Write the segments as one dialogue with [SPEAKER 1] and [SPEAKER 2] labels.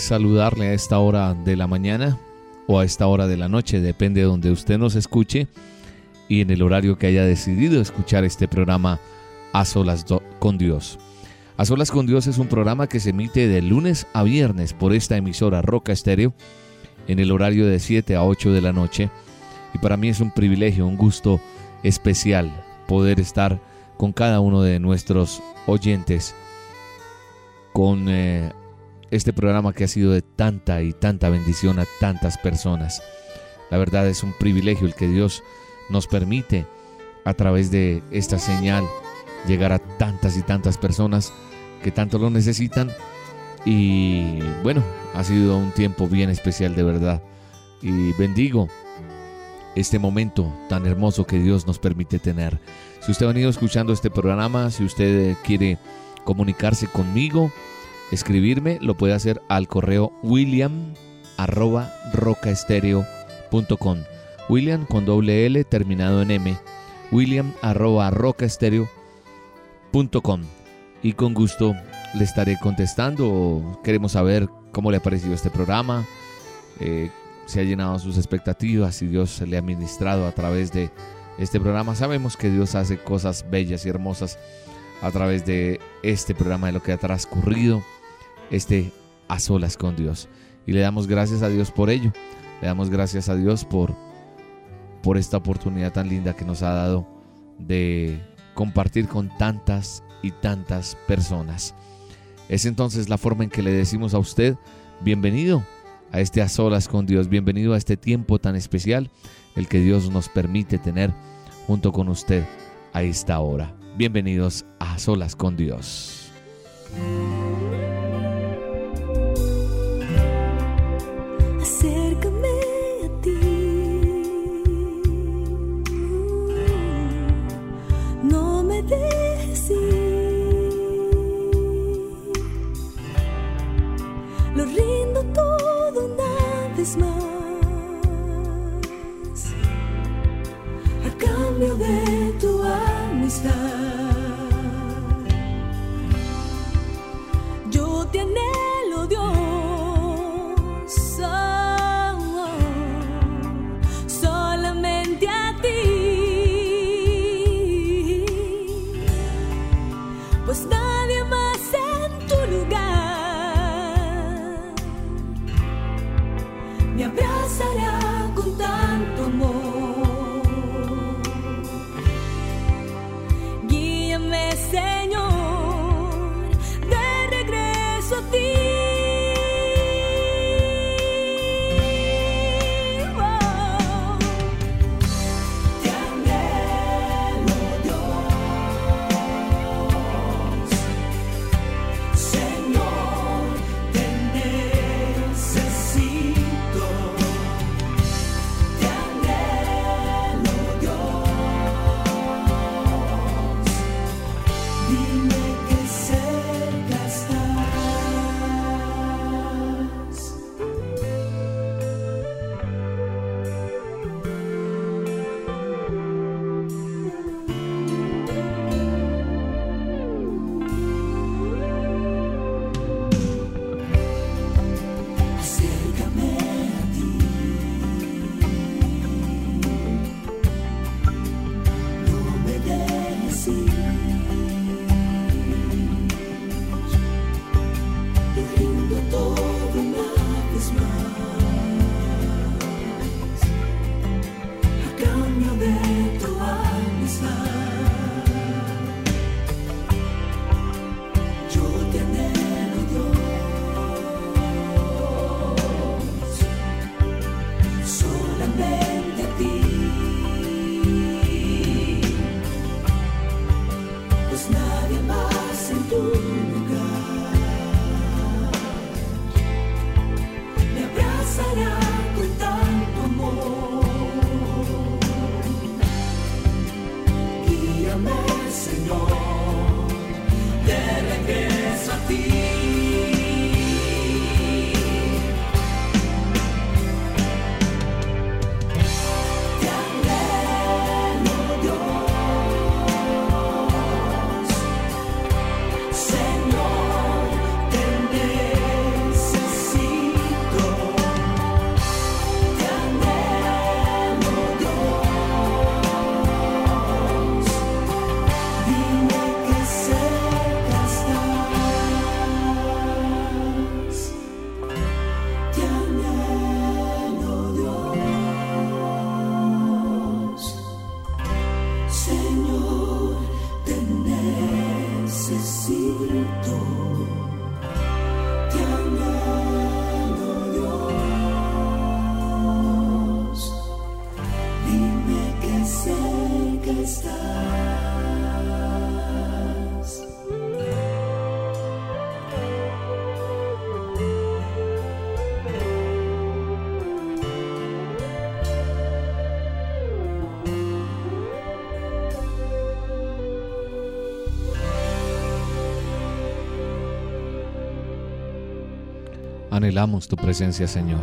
[SPEAKER 1] Saludarle a esta hora de la mañana o a esta hora de la noche, depende de donde usted nos escuche y en el horario que haya decidido escuchar este programa A Solas con Dios. A Solas con Dios es un programa que se emite de lunes a viernes por esta emisora Roca Estéreo en el horario de 7 a 8 de la noche y para mí es un privilegio, un gusto especial poder estar con cada uno de nuestros oyentes con eh, este programa que ha sido de tanta y tanta bendición a tantas personas. La verdad es un privilegio el que Dios nos permite a través de esta señal llegar a tantas y tantas personas que tanto lo necesitan. Y bueno, ha sido un tiempo bien especial de verdad. Y bendigo este momento tan hermoso que Dios nos permite tener. Si usted ha venido escuchando este programa, si usted quiere comunicarse conmigo, escribirme, lo puede hacer al correo william arroba rocaestereo.com. William con doble L terminado en M. William arroba rocaestereo.com. Y con gusto le estaré contestando. Queremos saber cómo le ha parecido este programa. Eh, se ha llenado sus expectativas y Dios le ha ministrado a través de este programa. Sabemos que Dios hace cosas bellas y hermosas a través de este programa, de lo que ha transcurrido este a solas con Dios. Y le damos gracias a Dios por ello. Le damos gracias a Dios por, por esta oportunidad tan linda que nos ha dado de compartir con tantas y tantas personas. Es entonces la forma en que le decimos a usted, bienvenido a este a solas con Dios, bienvenido a este tiempo tan especial, el que Dios nos permite tener junto con usted a esta hora. Bienvenidos a solas con Dios.
[SPEAKER 2] Señor,
[SPEAKER 1] Anhelamos tu presencia, Señor.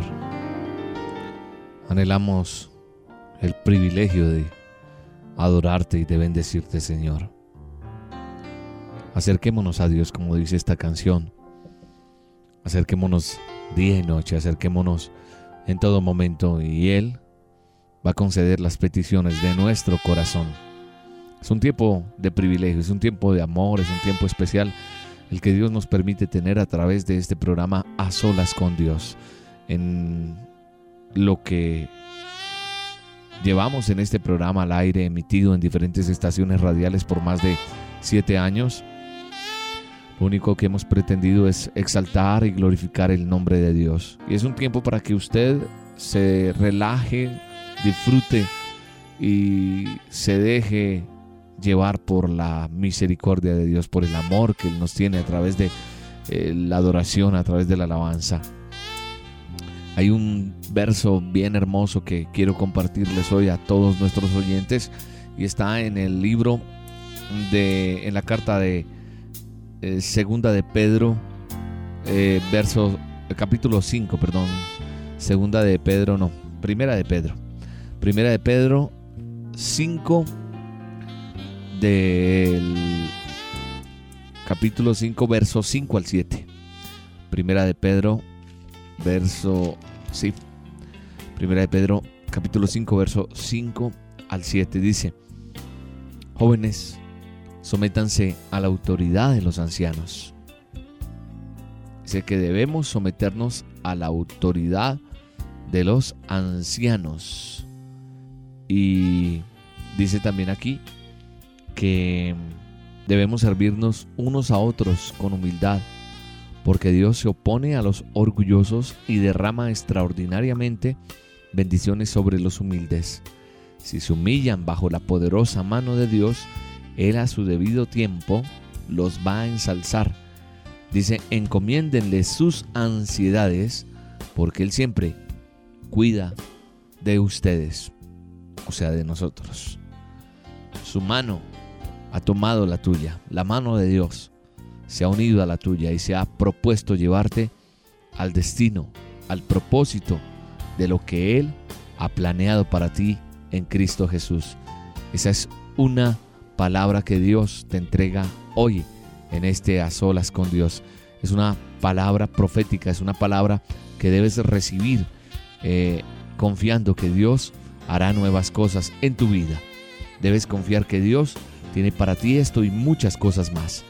[SPEAKER 1] Anhelamos el privilegio de adorarte y de bendecirte, Señor. Acerquémonos a Dios, como dice esta canción. Acerquémonos día y noche, acerquémonos en todo momento y Él va a conceder las peticiones de nuestro corazón. Es un tiempo de privilegio, es un tiempo de amor, es un tiempo especial el que Dios nos permite tener a través de este programa a solas con Dios. En lo que llevamos en este programa al aire emitido en diferentes estaciones radiales por más de siete años, lo único que hemos pretendido es exaltar y glorificar el nombre de Dios. Y es un tiempo para que usted se relaje, disfrute y se deje llevar por la misericordia de Dios, por el amor que Él nos tiene a través de eh, la adoración, a través de la alabanza. Hay un verso bien hermoso que quiero compartirles hoy a todos nuestros oyentes y está en el libro de, en la carta de eh, segunda de Pedro, eh, verso, capítulo 5, perdón, segunda de Pedro, no, primera de Pedro, primera de Pedro 5 del capítulo 5, verso 5 al 7. Primera de Pedro, verso, sí, primera de Pedro, capítulo 5, verso 5 al 7. Dice, jóvenes, sométanse a la autoridad de los ancianos. Dice que debemos someternos a la autoridad de los ancianos. Y dice también aquí que debemos servirnos unos a otros con humildad, porque Dios se opone a los orgullosos y derrama extraordinariamente bendiciones sobre los humildes. Si se humillan bajo la poderosa mano de Dios, Él a su debido tiempo los va a ensalzar. Dice, encomiéndenle sus ansiedades, porque Él siempre cuida de ustedes, o sea, de nosotros. Su mano ha tomado la tuya, la mano de Dios se ha unido a la tuya y se ha propuesto llevarte al destino, al propósito de lo que Él ha planeado para ti en Cristo Jesús. Esa es una palabra que Dios te entrega hoy en este a solas con Dios. Es una palabra profética, es una palabra que debes recibir eh, confiando que Dios hará nuevas cosas en tu vida. Debes confiar que Dios tiene para ti esto y muchas cosas más.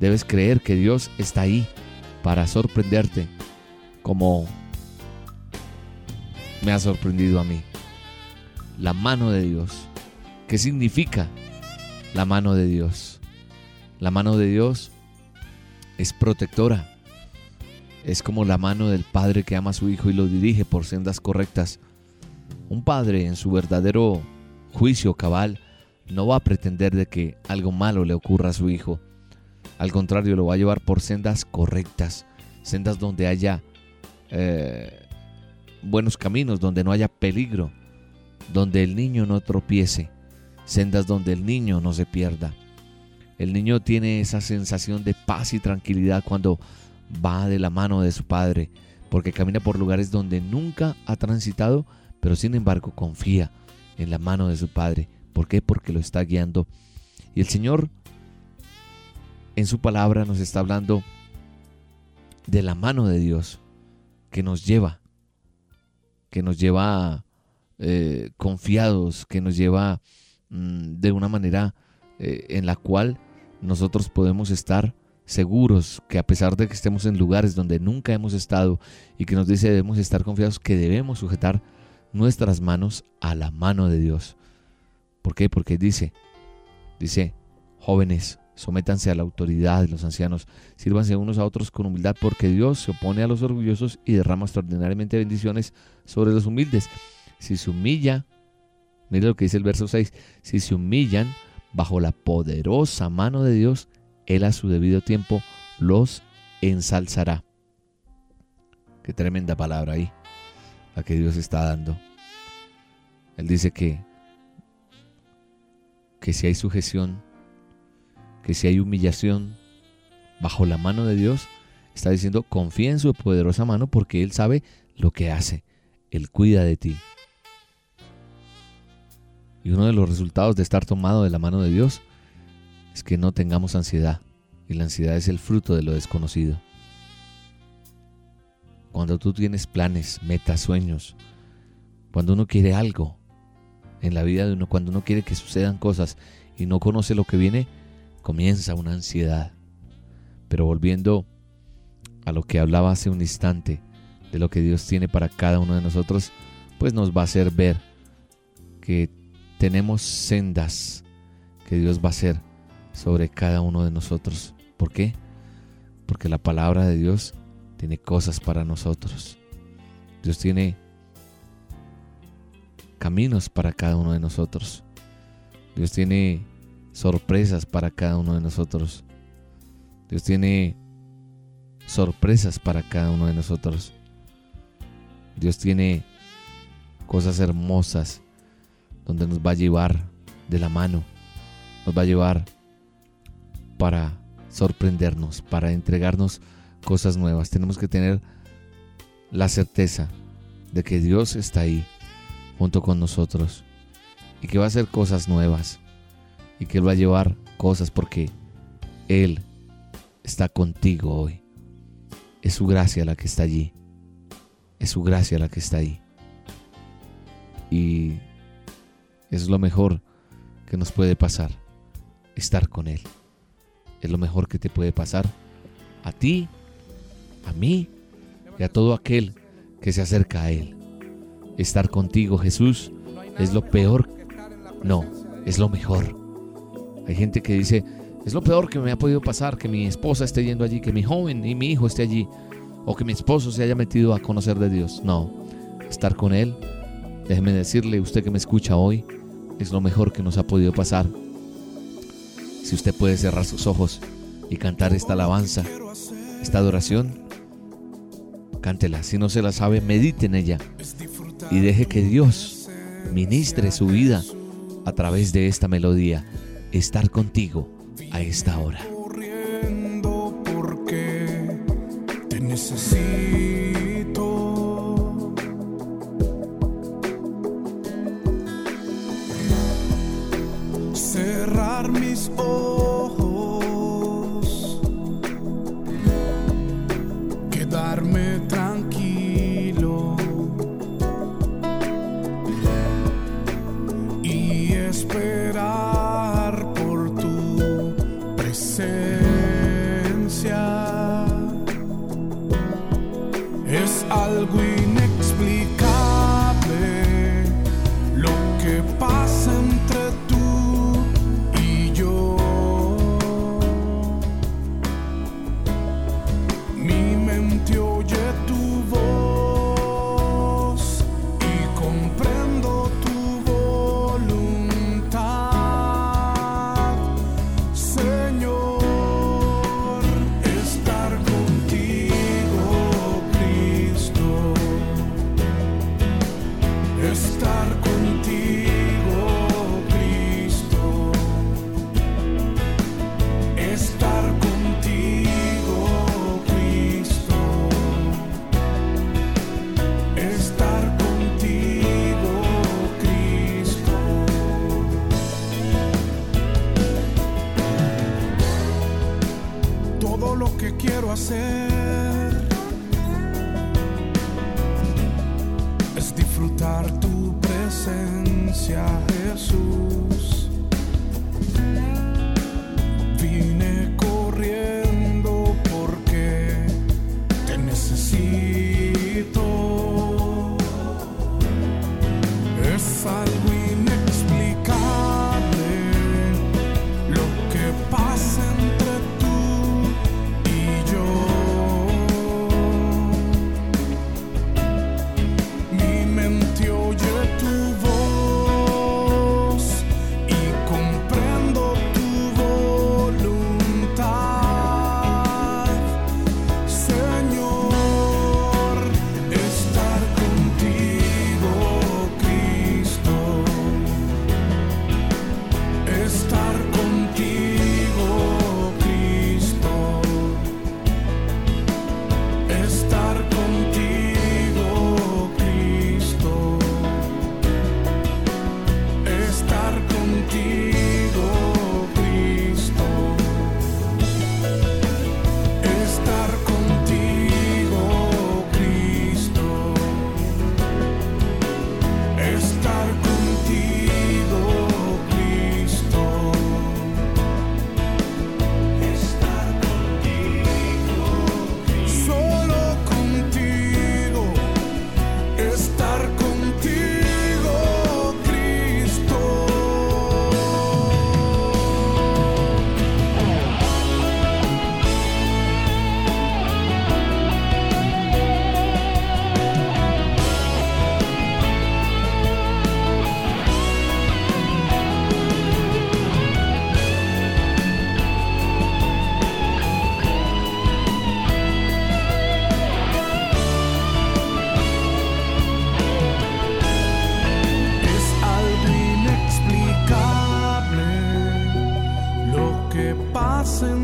[SPEAKER 1] Debes creer que Dios está ahí para sorprenderte como me ha sorprendido a mí. La mano de Dios. ¿Qué significa la mano de Dios? La mano de Dios es protectora. Es como la mano del padre que ama a su hijo y lo dirige por sendas correctas. Un padre en su verdadero juicio cabal no va a pretender de que algo malo le ocurra a su hijo. Al contrario, lo va a llevar por sendas correctas, sendas donde haya eh, buenos caminos, donde no haya peligro, donde el niño no tropiece, sendas donde el niño no se pierda. El niño tiene esa sensación de paz y tranquilidad cuando va de la mano de su padre, porque camina por lugares donde nunca ha transitado, pero sin embargo confía en la mano de su padre ¿Por qué? Porque lo está guiando. Y el Señor en su palabra nos está hablando de la mano de Dios que nos lleva, que nos lleva eh, confiados, que nos lleva mm, de una manera eh, en la cual nosotros podemos estar seguros que a pesar de que estemos en lugares donde nunca hemos estado y que nos dice debemos estar confiados que debemos sujetar nuestras manos a la mano de Dios. ¿Por qué? Porque dice, dice, jóvenes, sométanse a la autoridad de los ancianos, sírvanse unos a otros con humildad, porque Dios se opone a los orgullosos y derrama extraordinariamente bendiciones sobre los humildes. Si se humilla, mire lo que dice el verso 6, si se humillan bajo la poderosa mano de Dios, Él a su debido tiempo los ensalzará. Qué tremenda palabra ahí, la que Dios está dando. Él dice que que si hay sujeción, que si hay humillación bajo la mano de Dios, Está diciendo, confía en su poderosa mano porque Él sabe lo que hace. Él cuida de ti. Y uno de los resultados de estar tomado de la mano de Dios es que no tengamos ansiedad. Y la ansiedad es el fruto de lo desconocido. Cuando tú tienes planes, metas, sueños, cuando uno quiere algo en la vida de uno, cuando uno quiere que sucedan cosas y no conoce lo que viene, comienza una ansiedad. Pero volviendo a lo que hablaba hace un instante, de lo que Dios tiene para cada uno de nosotros, pues nos va a hacer ver que tenemos sendas que Dios va a hacer sobre cada uno de nosotros. ¿Por qué? Porque la palabra de Dios tiene cosas para nosotros. Dios tiene caminos para cada uno de nosotros. Dios tiene sorpresas para cada uno de nosotros. Dios tiene sorpresas para cada uno de nosotros. Dios tiene cosas hermosas donde nos va a llevar de la mano, nos va a llevar para sorprendernos, para entregarnos cosas nuevas. Tenemos que tener la certeza de que Dios está ahí junto con nosotros y que va a hacer cosas nuevas y que Él va a llevar cosas porque Él está contigo hoy. Es su gracia la que está allí. Es su gracia la que está ahí. Y es lo mejor que nos puede pasar, estar con Él. Es lo mejor que te puede pasar a ti, a mí y a todo aquel que se acerca a Él. Estar contigo, Jesús, es lo peor. No, es lo mejor. Hay gente que dice, es lo peor que me ha podido pasar, que mi esposa esté yendo allí, que mi joven y mi hijo esté allí, o que mi esposo se haya metido a conocer de Dios. No, estar con Él, déjeme decirle, usted que me escucha hoy, es lo mejor que nos ha podido pasar. Si usted puede cerrar sus ojos y cantar esta alabanza, esta adoración, cántela. Si no se la sabe, medite en ella y deje que Dios ministre su vida a través de esta melodía. Estar contigo a esta hora.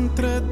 [SPEAKER 3] entra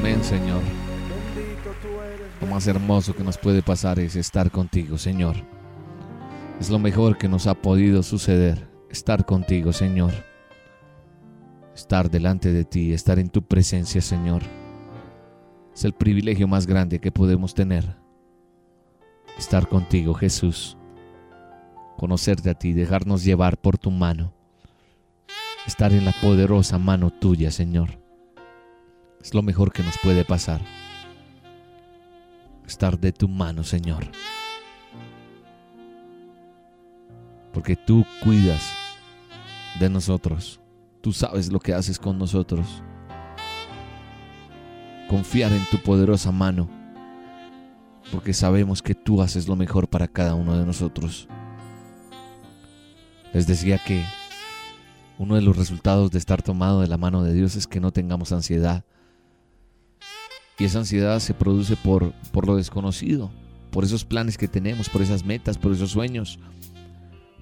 [SPEAKER 1] Amén, Señor. Lo más hermoso que nos puede pasar es estar contigo, Señor. Es lo mejor que nos ha podido suceder, estar contigo, Señor. Estar delante de ti, estar en tu presencia, Señor. Es el privilegio más grande que podemos tener. Estar contigo, Jesús. Conocerte a ti, dejarnos llevar por tu mano. Estar en la poderosa mano tuya, Señor. Es lo mejor que nos puede pasar estar de tu mano, Señor. Porque tú cuidas de nosotros. Tú sabes lo que haces con nosotros. Confiar en tu poderosa mano. Porque sabemos que tú haces lo mejor para cada uno de nosotros. Les decía que uno de los resultados de estar tomado de la mano de Dios es que no tengamos ansiedad. Y esa ansiedad se produce por, por lo desconocido, por esos planes que tenemos, por esas metas, por esos sueños.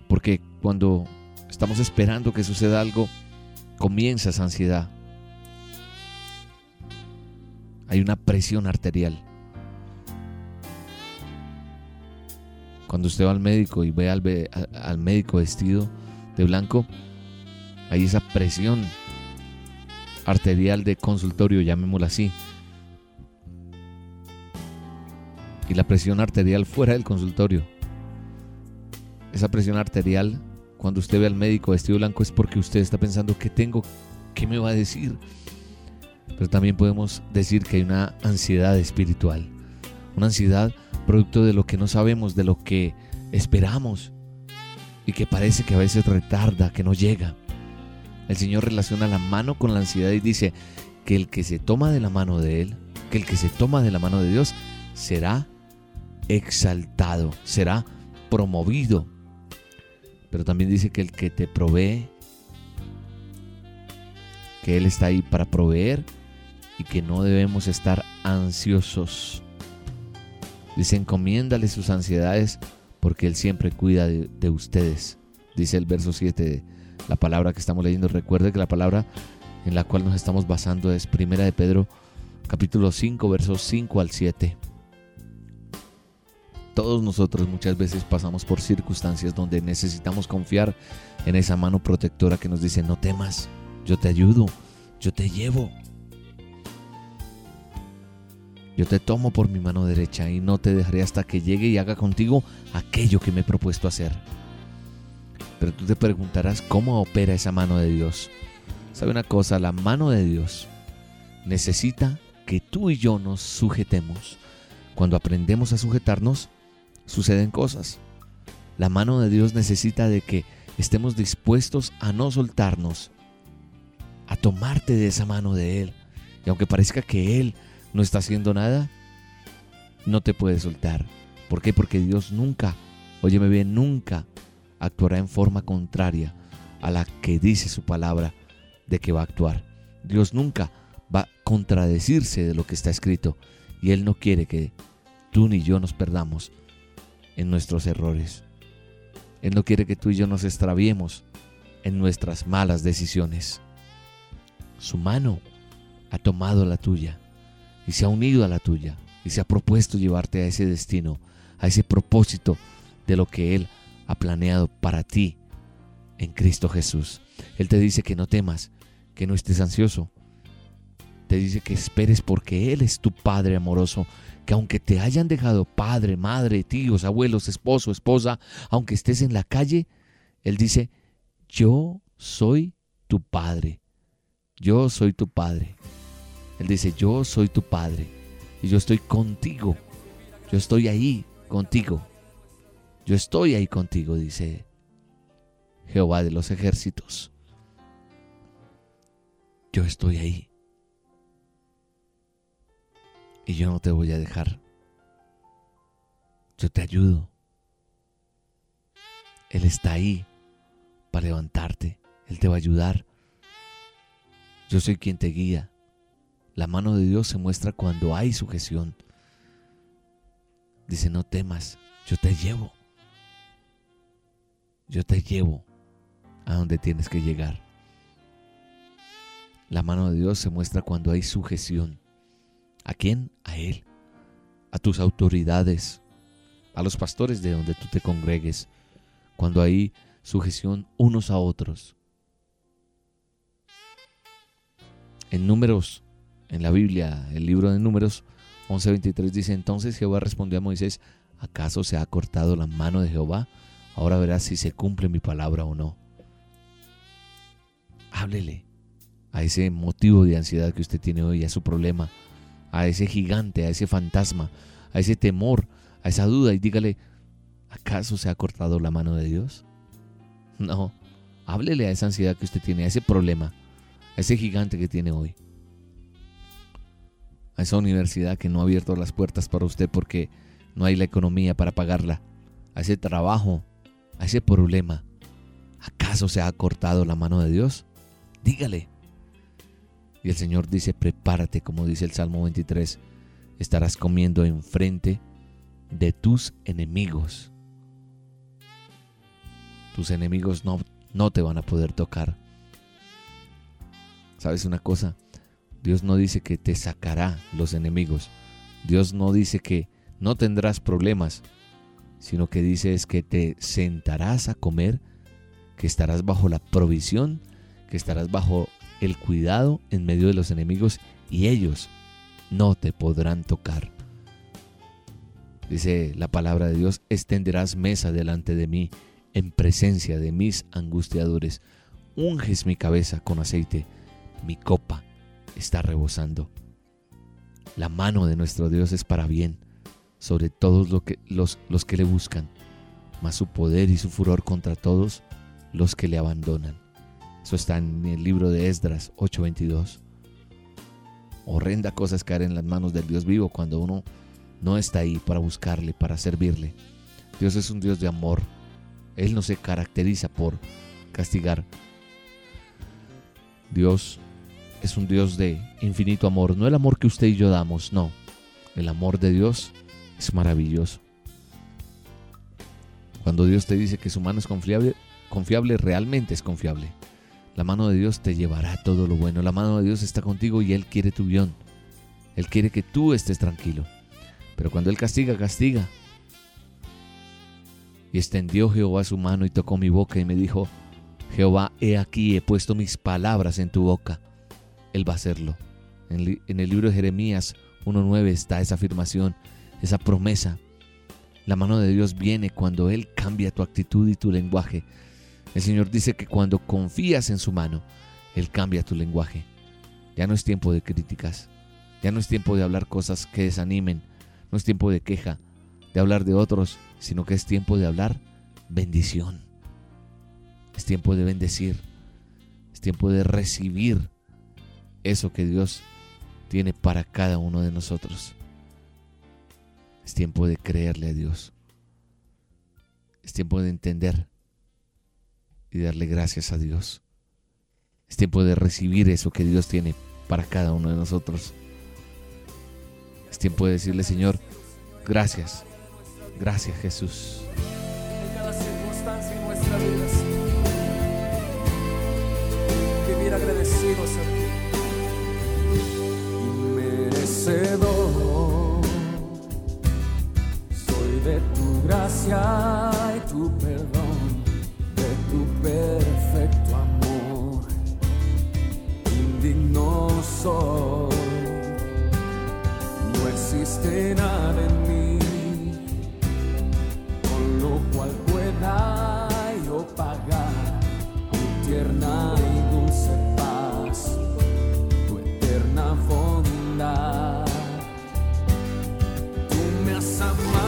[SPEAKER 1] Porque cuando estamos esperando que suceda algo, comienza esa ansiedad. Hay una presión arterial. Cuando usted va al médico y ve al, al médico vestido de blanco, hay esa presión arterial de consultorio, llamémosla así. Y la presión arterial fuera del consultorio. Esa presión arterial, cuando usted ve al médico vestido blanco, es porque usted está pensando, ¿qué tengo? ¿Qué me va a decir? Pero también podemos decir que hay una ansiedad espiritual. Una ansiedad producto de lo que no sabemos, de lo que esperamos y que parece que a veces retarda, que no llega. El Señor relaciona la mano con la ansiedad y dice que el que se toma de la mano de Él, que el que se toma de la mano de Dios, será exaltado, será promovido. Pero también dice que el que te provee, que Él está ahí para proveer y que no debemos estar ansiosos. Dice, encomiéndale sus ansiedades porque Él siempre cuida de, de ustedes. Dice el verso 7 de la palabra que estamos leyendo. Recuerde que la palabra en la cual nos estamos basando es Primera de Pedro, capítulo 5, versos 5 al 7. Todos nosotros muchas veces pasamos por circunstancias donde necesitamos confiar en esa mano protectora que nos dice, no temas, yo te ayudo, yo te llevo. Yo te tomo por mi mano derecha y no te dejaré hasta que llegue y haga contigo aquello que me he propuesto hacer. Pero tú te preguntarás cómo opera esa mano de Dios. ¿Sabe una cosa? La mano de Dios necesita que tú y yo nos sujetemos. Cuando aprendemos a sujetarnos, suceden cosas. La mano de Dios necesita de que estemos dispuestos a no soltarnos, a tomarte de esa mano de Él. Y aunque parezca que Él no está haciendo nada, no te puede soltar. ¿Por qué? Porque Dios nunca, óyeme bien, nunca actuará en forma contraria a la que dice su palabra de que va a actuar. Dios nunca va a contradecirse de lo que está escrito y Él no quiere que tú ni yo nos perdamos en nuestros errores. Él no quiere que tú y yo nos extraviemos en nuestras malas decisiones. Su mano ha tomado la tuya y se ha unido a la tuya y se ha propuesto llevarte a ese destino, a ese propósito de lo que Él ha planeado para ti en Cristo Jesús. Él te dice que no temas, que no estés ansioso. Te dice que esperes porque Él es tu Padre amoroso, que aunque te hayan dejado padre, madre, tíos, abuelos, esposo, esposa, aunque estés en la calle, Él dice, yo soy tu Padre. Yo soy tu Padre. Él dice, yo soy tu Padre y yo estoy contigo. Yo estoy ahí contigo. Yo estoy ahí contigo, dice Jehová de los ejércitos. Yo estoy ahí. Y yo no te voy a dejar. Yo te ayudo. Él está ahí para levantarte. Él te va a ayudar. Yo soy quien te guía. La mano de Dios se muestra cuando hay sujeción. Dice, no temas, yo te llevo. Yo te llevo a donde tienes que llegar. La mano de Dios se muestra cuando hay sujeción. ¿A quién? A Él. A tus autoridades. A los pastores de donde tú te congregues. Cuando hay sujeción unos a otros. En números en la Biblia, el libro de Números 11:23 dice, entonces Jehová respondió a Moisés, ¿acaso se ha cortado la mano de Jehová? Ahora verás si se cumple mi palabra o no. Háblele a ese motivo de ansiedad que usted tiene hoy, a su problema, a ese gigante, a ese fantasma, a ese temor, a esa duda y dígale, ¿acaso se ha cortado la mano de Dios? No, háblele a esa ansiedad que usted tiene, a ese problema, a ese gigante que tiene hoy a esa universidad que no ha abierto las puertas para usted porque no hay la economía para pagarla, a ese trabajo, a ese problema. ¿Acaso se ha cortado la mano de Dios? Dígale. Y el Señor dice, prepárate, como dice el Salmo 23, estarás comiendo enfrente de tus enemigos. Tus enemigos no, no te van a poder tocar. ¿Sabes una cosa? Dios no dice que te sacará los enemigos. Dios no dice que no tendrás problemas, sino que dice es que te sentarás a comer, que estarás bajo la provisión, que estarás bajo el cuidado en medio de los enemigos y ellos no te podrán tocar. Dice la palabra de Dios, extenderás mesa delante de mí en presencia de mis angustiadores. Unges mi cabeza con aceite, mi copa está rebosando. La mano de nuestro Dios es para bien sobre todos los los que le buscan, mas su poder y su furor contra todos los que le abandonan. Eso está en el libro de Esdras 8:22. Horrenda cosa es caer en las manos del Dios vivo cuando uno no está ahí para buscarle, para servirle. Dios es un Dios de amor. Él no se caracteriza por castigar. Dios es un Dios de infinito amor, no el amor que usted y yo damos, no. El amor de Dios es maravilloso. Cuando Dios te dice que su mano es confiable, confiable realmente es confiable. La mano de Dios te llevará todo lo bueno. La mano de Dios está contigo y Él quiere tu bien. Él quiere que tú estés tranquilo. Pero cuando Él castiga, castiga. Y extendió Jehová su mano y tocó mi boca y me dijo, Jehová, he aquí, he puesto mis palabras en tu boca. Él va a hacerlo. En el libro de Jeremías 1.9 está esa afirmación, esa promesa. La mano de Dios viene cuando Él cambia tu actitud y tu lenguaje. El Señor dice que cuando confías en su mano, Él cambia tu lenguaje. Ya no es tiempo de críticas, ya no es tiempo de hablar cosas que desanimen, no es tiempo de queja, de hablar de otros, sino que es tiempo de hablar bendición. Es tiempo de bendecir, es tiempo de recibir eso que Dios tiene para cada uno de nosotros. Es tiempo de creerle a Dios. Es tiempo de entender y darle gracias a Dios. Es tiempo de recibir eso que Dios tiene para cada uno de nosotros. Es tiempo de decirle, Señor, gracias. Gracias Jesús.
[SPEAKER 4] En cada circunstancia en nuestra vida, Vivir agradecidos a ti. Inmerecedor. Soy de tu gracia y tu perdón tu perfecto amor. Indigno soy, no existe nada en mí con lo cual pueda yo pagar tu tierna y dulce paz, tu eterna bondad. Tú me has amado.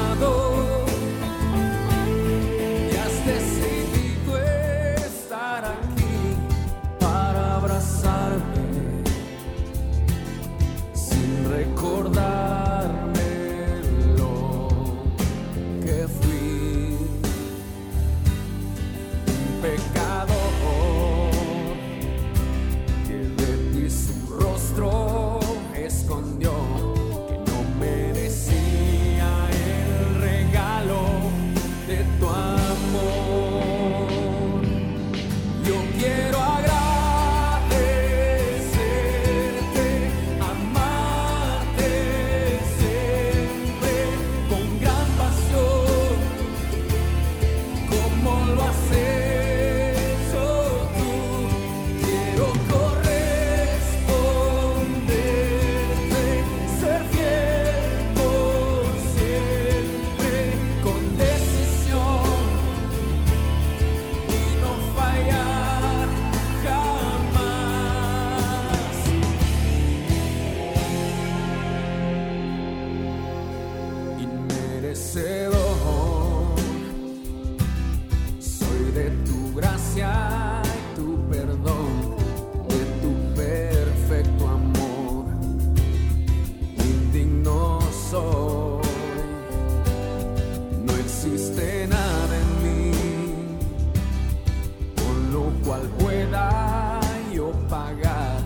[SPEAKER 4] cual pueda yo pagar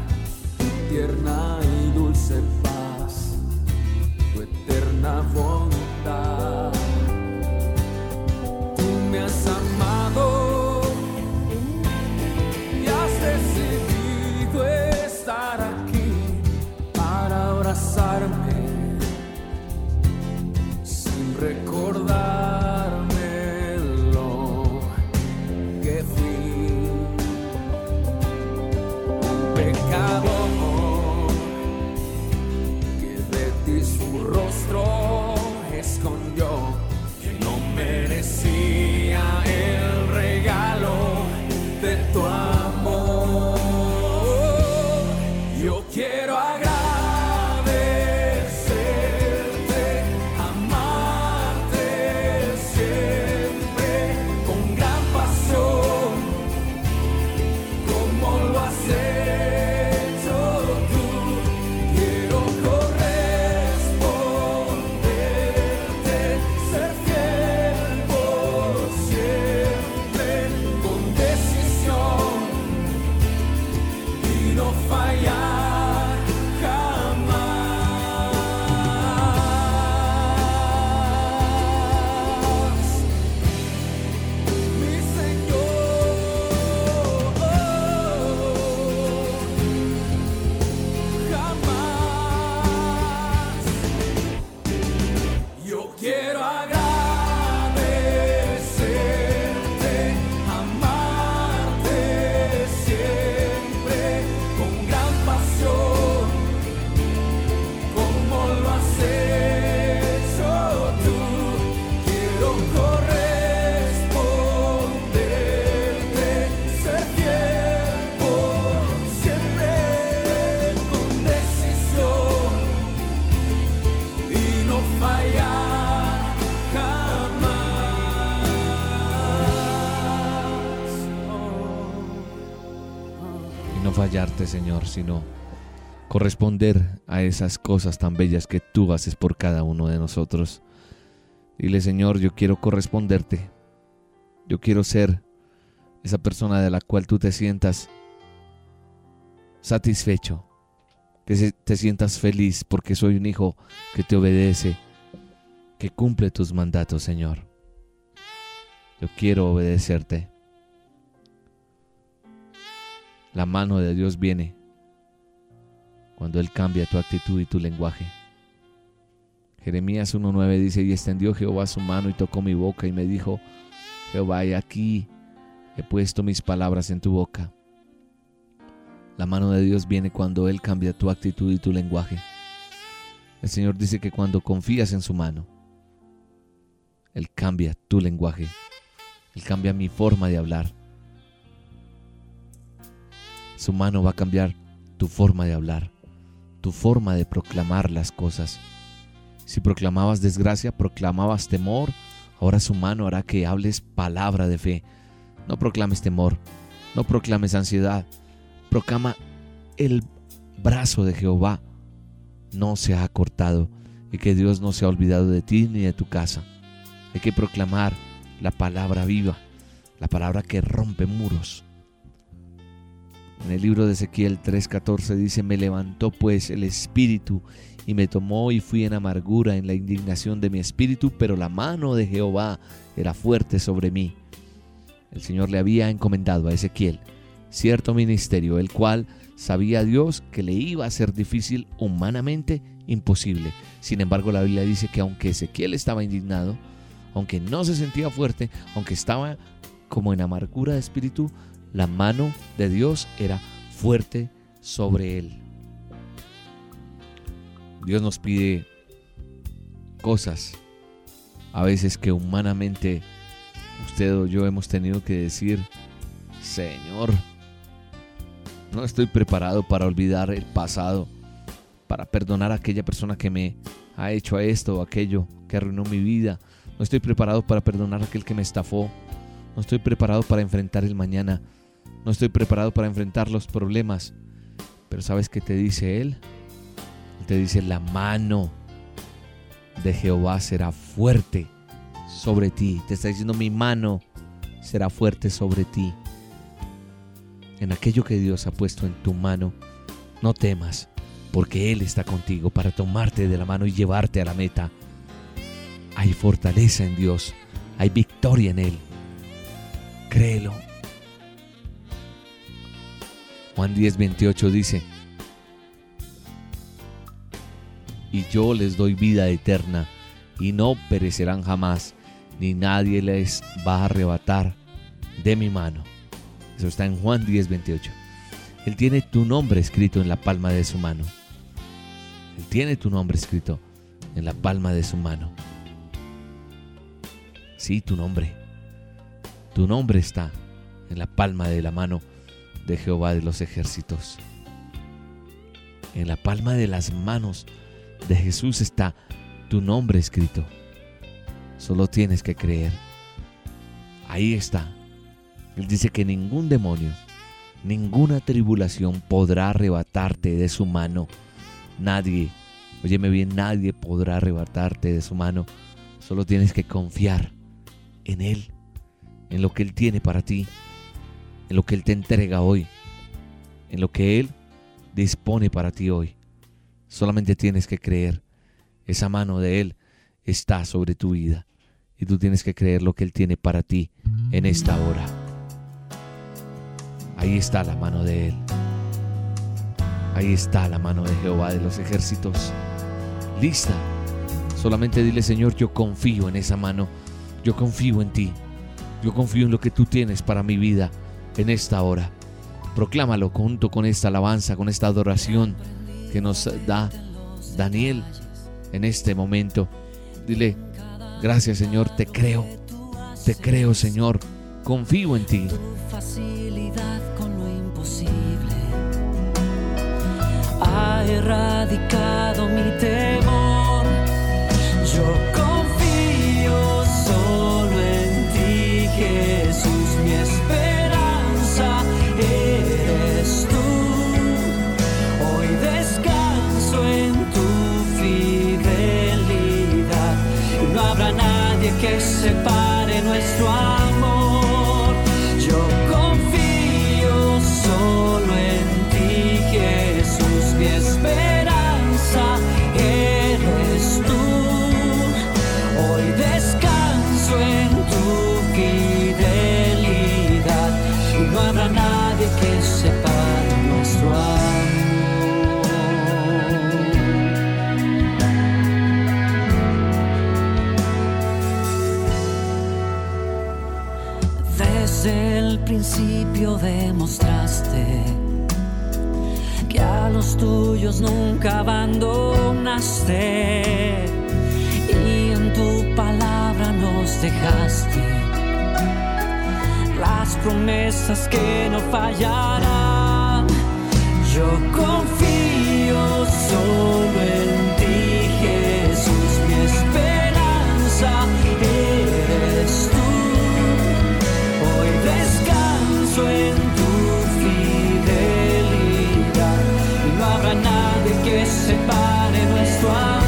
[SPEAKER 4] tu tierna y dulce paz, tu eterna bondad. Este Señor,
[SPEAKER 1] sino corresponder a esas cosas tan bellas que tú haces por cada uno de nosotros. Dile, Señor, yo quiero corresponderte. Yo quiero ser esa persona de la cual tú te sientas satisfecho, que te sientas feliz porque soy un hijo que te obedece, que cumple tus mandatos, Señor. Yo quiero obedecerte. La mano de Dios viene cuando Él cambia tu actitud y tu lenguaje. Jeremías 1.9 dice, y extendió Jehová su mano y tocó mi boca y me dijo, Jehová, he aquí, he puesto mis palabras en tu boca. La mano de Dios viene cuando Él cambia tu actitud y tu lenguaje. El Señor dice que cuando confías en su mano, Él cambia tu lenguaje. Él cambia mi forma de hablar. Su mano va a cambiar tu forma de hablar, tu forma de proclamar las cosas. Si proclamabas desgracia, proclamabas temor, ahora su mano hará que hables palabra de fe. No proclames temor, no proclames ansiedad, proclama el brazo de Jehová no se ha cortado y que Dios no se ha olvidado de ti ni de tu casa. Hay que proclamar la palabra viva, la palabra que rompe muros. En el libro de Ezequiel 3:14 dice, me levantó pues el espíritu y me tomó y fui en amargura en la indignación de mi espíritu, pero la mano de Jehová era fuerte sobre mí. El Señor le había encomendado a Ezequiel cierto ministerio, el cual sabía Dios que le iba a ser difícil, humanamente imposible. Sin embargo, la Biblia dice que aunque Ezequiel estaba indignado, aunque no se sentía fuerte, aunque estaba como en amargura de espíritu, la mano de Dios era fuerte sobre él. Dios nos pide cosas a veces que humanamente usted o yo hemos tenido que decir, Señor, no estoy preparado para olvidar el pasado, para perdonar a aquella persona que me ha hecho esto o aquello, que arruinó mi vida. No estoy preparado para perdonar a aquel que me estafó. No estoy preparado para enfrentar el mañana. No estoy preparado para enfrentar los problemas. Pero ¿sabes qué te dice Él? Te dice, la mano de Jehová será fuerte sobre ti. Te está diciendo, mi mano será fuerte sobre ti en aquello que Dios ha puesto en tu mano, no temas, porque Él está contigo para tomarte de la mano y llevarte a la meta. Hay fortaleza en Dios, hay victoria en Él. Créelo. Juan 10, 28 dice, y yo les doy vida eterna, y no perecerán jamás, ni nadie les va a arrebatar de mi mano. Eso está en Juan 10, 28. Él tiene tu nombre escrito en la palma de su mano. Él tiene tu nombre escrito en la palma de su mano. Sí, tu nombre. Tu nombre está en la palma de la mano de Jehová de los ejércitos. En la palma de las manos de Jesús está tu nombre escrito. Solo tienes que creer. Ahí está él dice que ningún demonio, ninguna tribulación podrá arrebatarte de su mano. Nadie, óyeme bien, nadie podrá arrebatarte de su mano. Solo tienes que confiar en Él, en lo que Él tiene para ti, en lo que Él te entrega hoy, en lo que Él dispone para ti hoy. Solamente tienes que creer. Esa mano de Él está sobre tu vida y tú tienes que creer lo que Él tiene para ti en esta hora. Ahí está la mano de Él. Ahí está la mano de Jehová de los ejércitos. Lista. Solamente dile, Señor, yo confío en esa mano. Yo confío en ti. Yo confío en lo que tú tienes para mi vida en esta hora. Proclámalo junto con esta alabanza, con esta adoración que nos da Daniel en este momento. Dile, gracias Señor, te creo. Te creo Señor. Confío en ti.
[SPEAKER 4] ha erradicado mi temor. Yo confío solo en ti, Jesús,
[SPEAKER 5] que separe nuestro amor. Principio demostraste que a los tuyos nunca abandonaste y en tu palabra nos dejaste las promesas que no fallarán. Yo confío solo en ti, Jesús, mi esperanza eres tú. Descanso en tu fidelidad no habrá nadie que separe nuestro amor.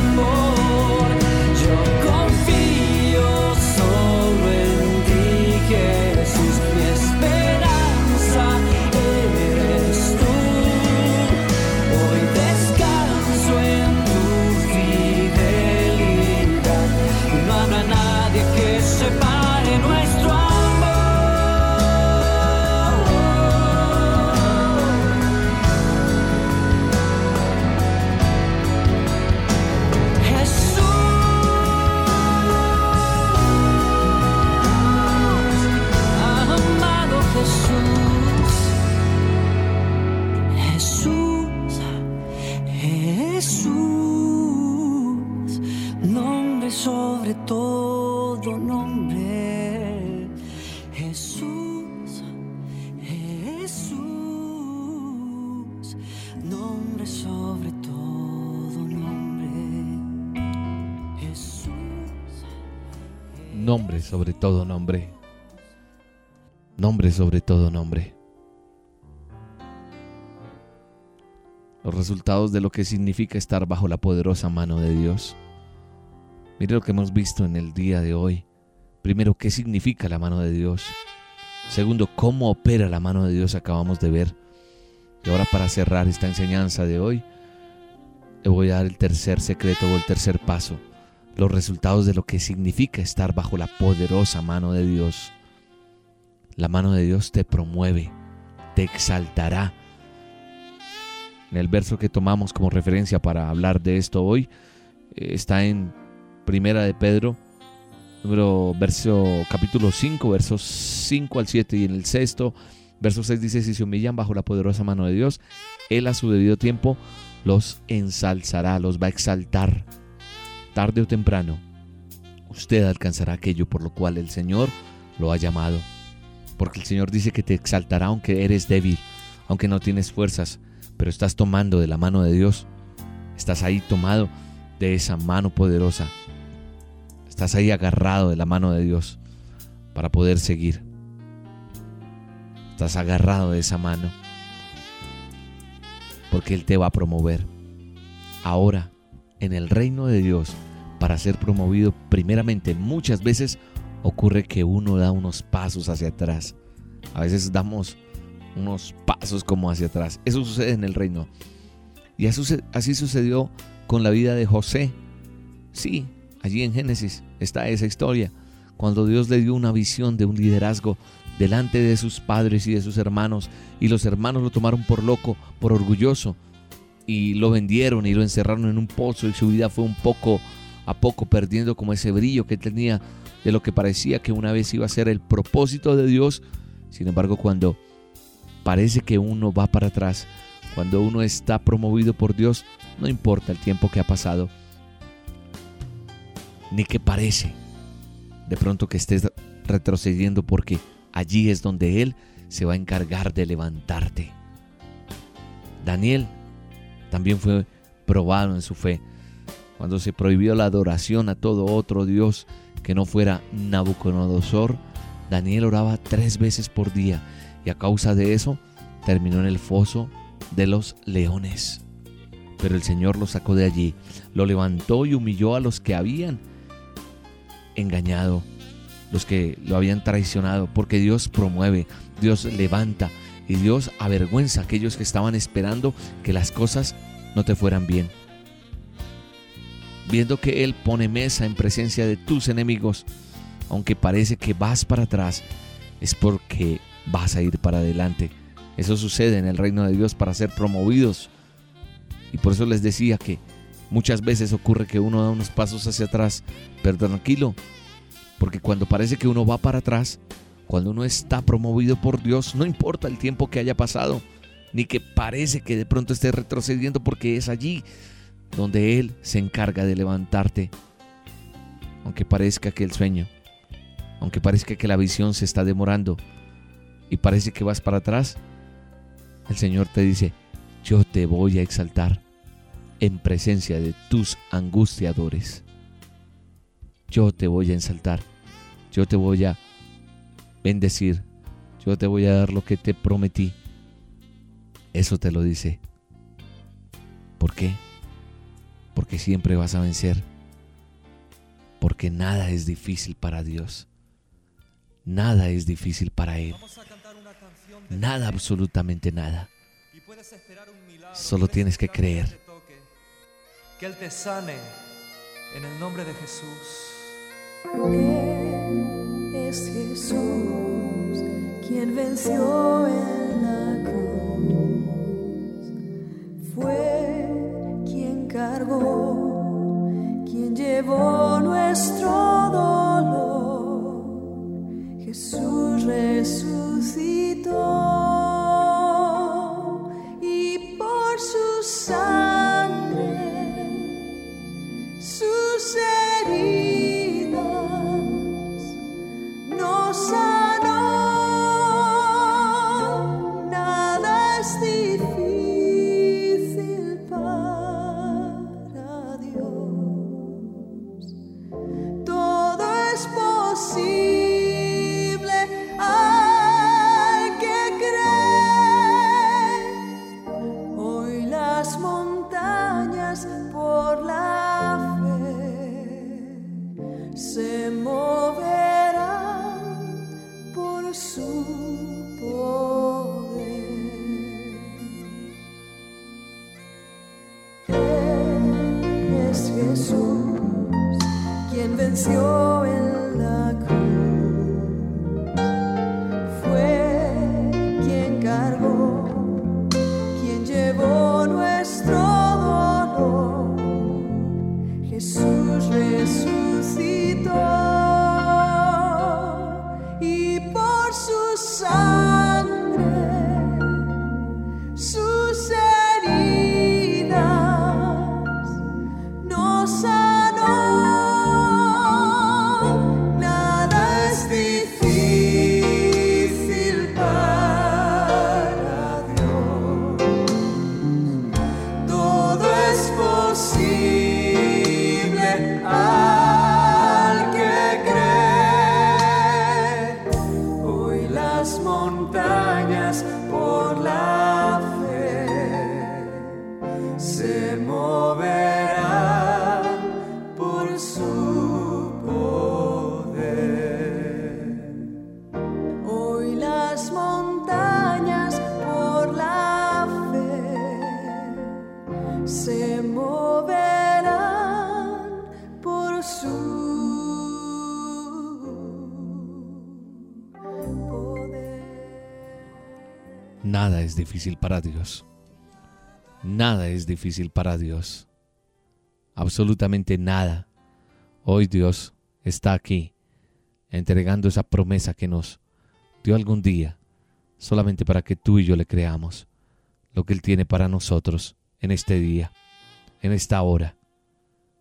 [SPEAKER 5] Sobre todo nombre. Nombre sobre todo nombre.
[SPEAKER 1] Los resultados de lo que significa estar bajo la poderosa mano de Dios. Mire lo que hemos visto en el día de hoy. Primero, ¿qué significa la mano de Dios? Segundo, ¿cómo opera la mano de Dios? Acabamos de ver. Y ahora para cerrar esta enseñanza de hoy, le voy a dar el tercer secreto o el tercer paso los resultados de lo que significa estar bajo la poderosa mano de Dios. La mano de Dios te promueve, te exaltará. En el verso que tomamos como referencia para hablar de esto hoy, eh, está en Primera de Pedro, número verso capítulo 5, versos 5 al 7 y en el sexto, verso 6 dice, si se humillan bajo la poderosa mano de Dios, Él a su debido tiempo los ensalzará, los va a exaltar tarde o temprano, usted alcanzará aquello por lo cual el Señor lo ha llamado. Porque el Señor dice que te exaltará aunque eres débil, aunque no tienes fuerzas, pero estás tomando de la mano de Dios. Estás ahí tomado de esa mano poderosa. Estás ahí agarrado de la mano de Dios para poder seguir. Estás agarrado de esa mano porque Él te va a promover. Ahora, en el reino de Dios, para ser promovido, primeramente muchas veces ocurre que uno da unos pasos hacia atrás. A veces damos unos pasos como hacia atrás. Eso sucede en el reino. Y así sucedió con la vida de José. Sí, allí en Génesis está esa historia. Cuando Dios le dio una visión de un liderazgo delante de sus padres y de sus hermanos, y los hermanos lo tomaron por loco, por orgulloso, y lo vendieron y lo encerraron en un pozo y su vida fue un poco a poco perdiendo como ese brillo que tenía de lo que parecía que una vez iba a ser el propósito de Dios. Sin embargo, cuando parece que uno va para atrás, cuando uno está promovido por Dios, no importa el tiempo que ha pasado, ni que parece de pronto que estés retrocediendo porque allí es donde Él se va a encargar de levantarte. Daniel también fue probado en su fe cuando se prohibió la adoración a todo otro Dios que no fuera Nabucodonosor. Daniel oraba tres veces por día y a causa de eso terminó en el foso de los leones. Pero el Señor lo sacó de allí, lo levantó y humilló a los que habían engañado, los que lo habían traicionado, porque Dios promueve, Dios levanta y Dios avergüenza a aquellos que estaban esperando que las cosas no te fueran bien. Viendo que Él pone mesa en presencia de tus enemigos, aunque parece que vas para atrás, es porque vas a ir para adelante. Eso sucede en el reino de Dios para ser promovidos. Y por eso les decía que muchas veces ocurre que uno da unos pasos hacia atrás, pero tranquilo, porque cuando parece que uno va para atrás, cuando uno está promovido por Dios, no importa el tiempo que haya pasado, ni que parece que de pronto esté retrocediendo, porque es allí donde Él se encarga de levantarte. Aunque parezca que el sueño, aunque parezca que la visión se está demorando y parece que vas para atrás, el Señor te dice, yo te voy a exaltar en presencia de tus angustiadores. Yo te voy a exaltar, yo te voy a bendecir, yo te voy a dar lo que te prometí. Eso te lo dice. ¿Por qué? Porque siempre vas a vencer. Porque nada es difícil para Dios. Nada es difícil para Él. Nada, absolutamente nada. Solo tienes que creer.
[SPEAKER 6] Que Él te sane en el nombre de Jesús.
[SPEAKER 2] Jesús quien venció en la cruz. Fue quien cargó, quien llevó nuestro dolor. Jesús resucitó y por su sangre, Nada es difícil para Dios. Nada es difícil para Dios.
[SPEAKER 1] Absolutamente nada. Hoy Dios está aquí entregando esa promesa que nos dio algún día solamente para que tú y yo le creamos lo que Él tiene para nosotros en este día, en esta hora.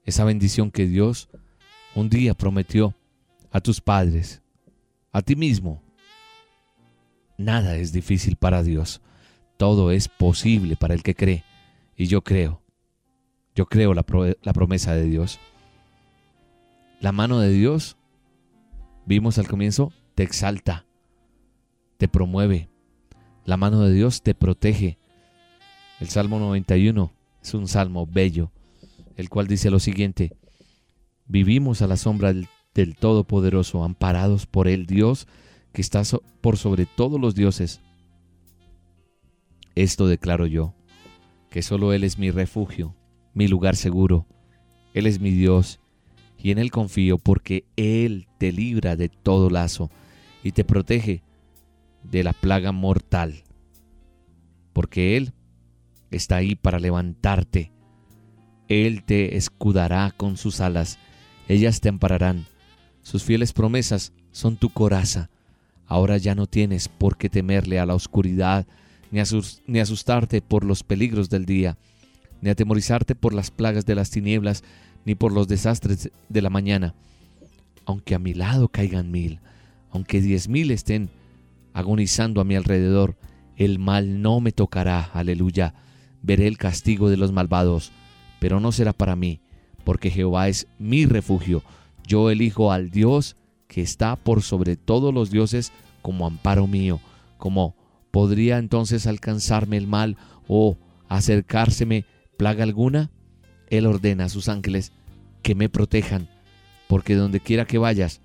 [SPEAKER 1] Esa bendición que Dios un día prometió a tus padres, a ti mismo. Nada es difícil para Dios. Todo es posible para el que cree. Y yo creo. Yo creo la, pro- la promesa de Dios. La mano de Dios, vimos al comienzo, te exalta, te promueve. La mano de Dios te protege. El Salmo 91 es un salmo bello, el cual dice lo siguiente, vivimos a la sombra del del Todopoderoso, amparados por el Dios que está por sobre todos los dioses. Esto declaro yo, que solo Él es mi refugio, mi lugar seguro. Él es mi Dios, y en Él confío porque Él te libra de todo lazo y te protege de la plaga mortal. Porque Él está ahí para levantarte. Él te escudará con sus alas, ellas te ampararán. Sus fieles promesas son tu coraza. Ahora ya no tienes por qué temerle a la oscuridad, ni, asus- ni asustarte por los peligros del día, ni atemorizarte por las plagas de las tinieblas, ni por los desastres de la mañana. Aunque a mi lado caigan mil, aunque diez mil estén agonizando a mi alrededor, el mal no me tocará, aleluya. Veré el castigo de los malvados, pero no será para mí, porque Jehová es mi refugio. Yo elijo al Dios que está por sobre todos los dioses como amparo mío, como podría entonces alcanzarme el mal o acercárseme plaga alguna. Él ordena a sus ángeles que me protejan, porque donde quiera que vayas,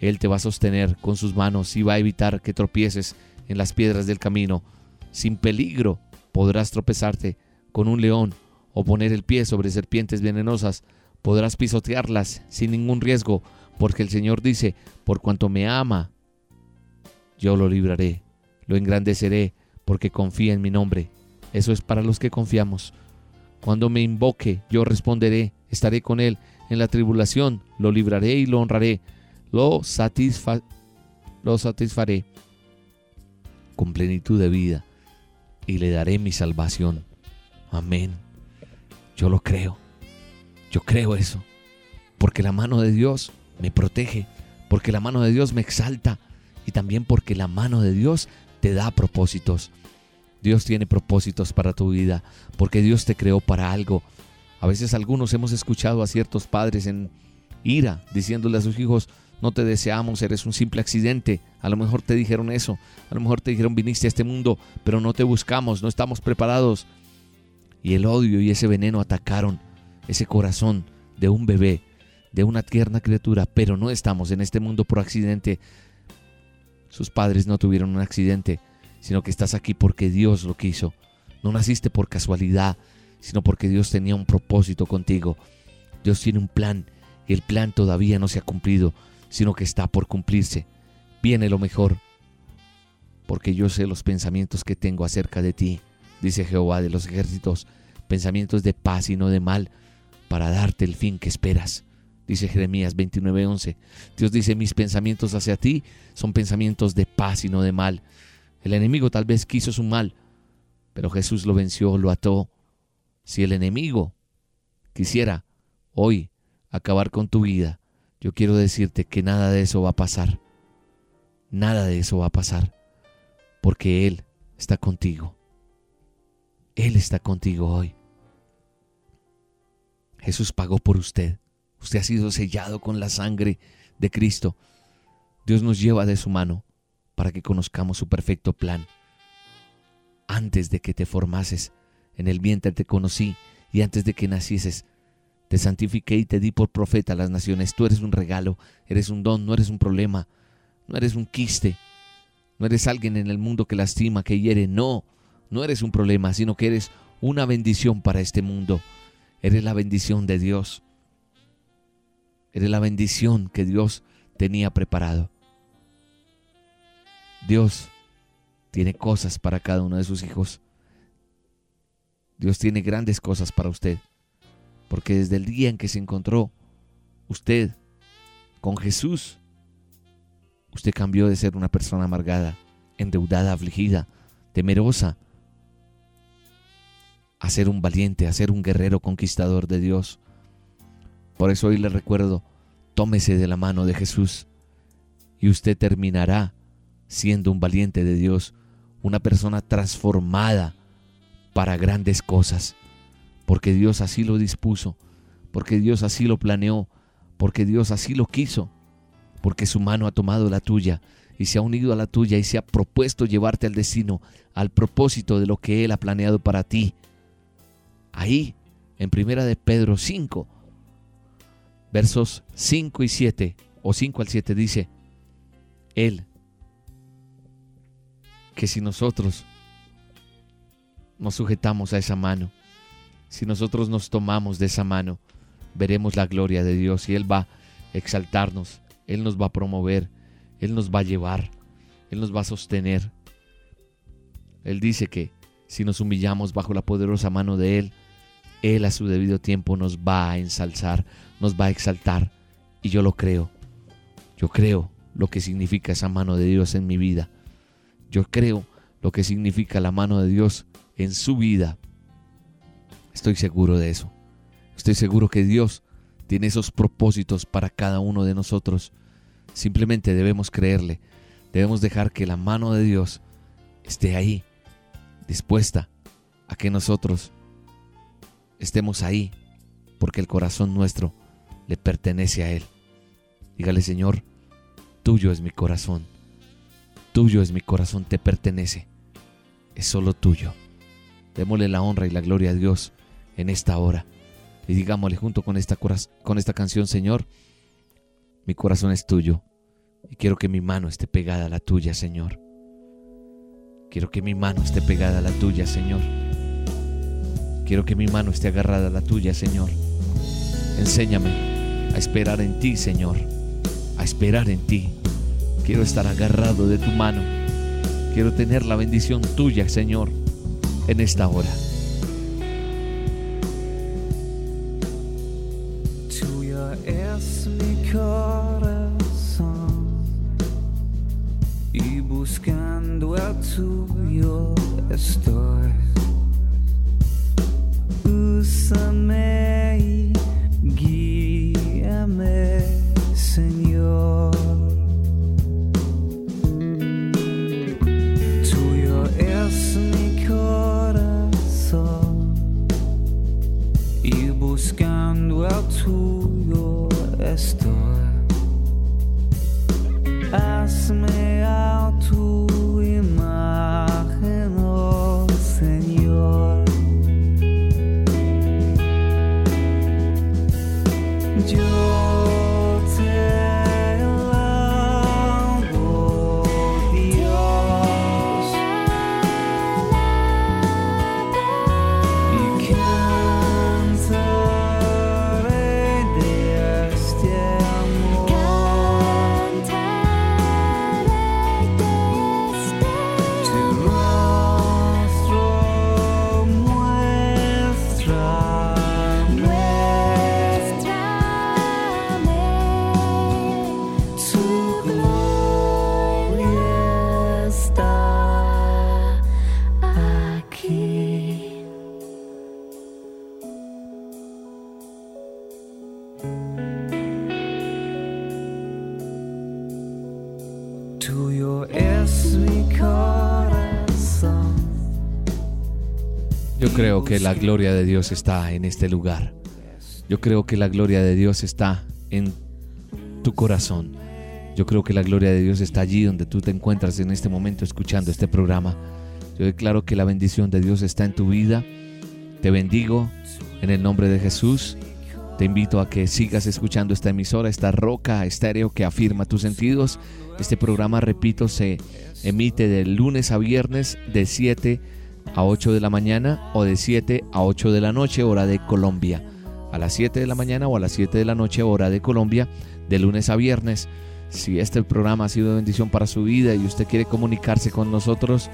[SPEAKER 1] Él te va a sostener con sus manos y va a evitar que tropieces en las piedras del camino. Sin peligro podrás tropezarte con un león o poner el pie sobre serpientes venenosas. Podrás pisotearlas sin ningún riesgo, porque el Señor dice, por cuanto me ama, yo lo libraré, lo engrandeceré, porque confía en mi nombre. Eso es para los que confiamos. Cuando me invoque, yo responderé, estaré con él en la tribulación, lo libraré y lo honraré, lo, satisfa lo satisfaré con plenitud de vida y le daré mi salvación. Amén. Yo lo creo. Yo creo eso. Porque la mano de Dios me protege, porque la mano de Dios me exalta y también porque la mano de Dios te da propósitos. Dios tiene propósitos para tu vida, porque Dios te creó para algo. A veces algunos hemos escuchado a ciertos padres en ira diciéndole a sus hijos, no te deseamos, eres un simple accidente. A lo mejor te dijeron eso, a lo mejor te dijeron viniste a este mundo, pero no te buscamos, no estamos preparados. Y el odio y ese veneno atacaron ese corazón de un bebé, de una tierna criatura, pero no estamos en este mundo por accidente. Sus padres no tuvieron un accidente, sino que estás aquí porque Dios lo quiso. No naciste por casualidad, sino porque Dios tenía un propósito contigo. Dios tiene un plan y el plan todavía no se ha cumplido, sino que está por cumplirse. Viene lo mejor, porque yo sé los pensamientos que tengo acerca de ti, dice Jehová de los ejércitos, pensamientos de paz y no de mal, para darte el fin que esperas. Dice Jeremías 29:11. Dios dice, mis pensamientos hacia ti son pensamientos de paz y no de mal. El enemigo tal vez quiso su mal, pero Jesús lo venció, lo ató. Si el enemigo quisiera hoy acabar con tu vida, yo quiero decirte que nada de eso va a pasar. Nada de eso va a pasar, porque Él está contigo. Él está contigo hoy. Jesús pagó por usted. Usted ha sido sellado con la sangre de Cristo. Dios nos lleva de su mano para que conozcamos su perfecto plan. Antes de que te formases, en el vientre te conocí y antes de que nacieses, te santifiqué y te di por profeta a las naciones. Tú eres un regalo, eres un don, no eres un problema, no eres un quiste, no eres alguien en el mundo que lastima, que hiere, no, no eres un problema, sino que eres una bendición para este mundo. Eres la bendición de Dios. Eres la bendición que Dios tenía preparado. Dios tiene cosas para cada uno de sus hijos. Dios tiene grandes cosas para usted. Porque desde el día en que se encontró usted con Jesús, usted cambió de ser una persona amargada, endeudada, afligida, temerosa, a ser un valiente, a ser un guerrero conquistador de Dios. Por eso hoy le recuerdo, tómese de la mano de Jesús y usted terminará siendo un valiente de Dios, una persona transformada para grandes cosas, porque Dios así lo dispuso, porque Dios así lo planeó, porque Dios así lo quiso, porque su mano ha tomado la tuya y se ha unido a la tuya y se ha propuesto llevarte al destino, al propósito de lo que Él ha planeado para ti. Ahí, en primera de Pedro 5, versos 5 y 7, o 5 al 7 dice, Él, que si nosotros nos sujetamos a esa mano, si nosotros nos tomamos de esa mano, veremos la gloria de Dios y Él va a exaltarnos, Él nos va a promover, Él nos va a llevar, Él nos va a sostener. Él dice que si nos humillamos bajo la poderosa mano de Él, Él a su debido tiempo nos va a ensalzar, nos va a exaltar. Y yo lo creo. Yo creo lo que significa esa mano de Dios en mi vida. Yo creo lo que significa la mano de Dios en su vida. Estoy seguro de eso. Estoy seguro que Dios tiene esos propósitos para cada uno de nosotros. Simplemente debemos creerle. Debemos dejar que la mano de Dios esté ahí, dispuesta a que nosotros estemos ahí, porque el corazón nuestro le pertenece a Él. Dígale, Señor, tuyo es mi corazón, tuyo es mi corazón, te pertenece, es solo tuyo. Démosle la honra y la gloria a Dios en esta hora. Y digámosle junto con esta, con esta canción, Señor, mi corazón es tuyo y quiero que mi mano esté pegada a la tuya, Señor. Quiero que mi mano esté pegada a la tuya, Señor. Quiero que mi mano esté agarrada a la tuya, Señor. Enséñame a esperar en ti, Señor. A esperar en ti. Quiero estar agarrado de tu mano. Quiero tener la bendición tuya, Señor, en esta hora.
[SPEAKER 5] Tuya es mi corazón y buscando el tuyo estoy. Guíame, Señor. Tuyo es mi corazón y buscando el tuyo estoy. Hazme
[SPEAKER 1] creo que la gloria de Dios está en este lugar. Yo creo que la gloria de Dios está en tu corazón. Yo creo que la gloria de Dios está allí donde tú te encuentras en este momento escuchando este programa. Yo declaro que la bendición de Dios está en tu vida. Te bendigo en el nombre de Jesús. Te invito a que sigas escuchando esta emisora, esta roca estéreo que afirma tus sentidos. Este programa, repito, se emite de lunes a viernes de 7 a 8 de la mañana o de 7 a 8 de la noche, hora de Colombia. A las 7 de la mañana o a las 7 de la noche, hora de Colombia, de lunes a viernes. Si este programa ha sido de bendición para su vida y usted quiere comunicarse con nosotros,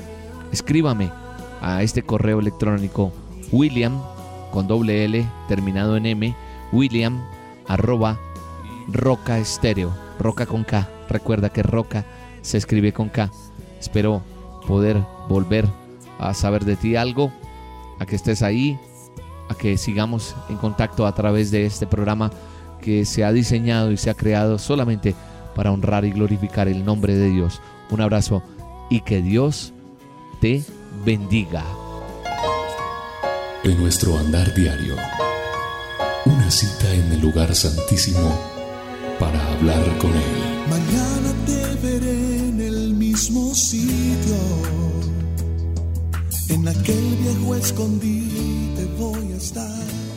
[SPEAKER 1] escríbame a este correo electrónico William con doble L terminado en M, William arroba roca estéreo, roca con K. Recuerda que roca se escribe con K. Espero poder volver a saber de ti algo, a que estés ahí, a que sigamos en contacto a través de este programa que se ha diseñado y se ha creado solamente para honrar y glorificar el nombre de Dios. Un abrazo y que Dios te bendiga.
[SPEAKER 7] En nuestro andar diario, una cita en el lugar santísimo para hablar con Él.
[SPEAKER 8] Mañana te veré en el mismo sitio. En aquel viejo escondite voy a estar.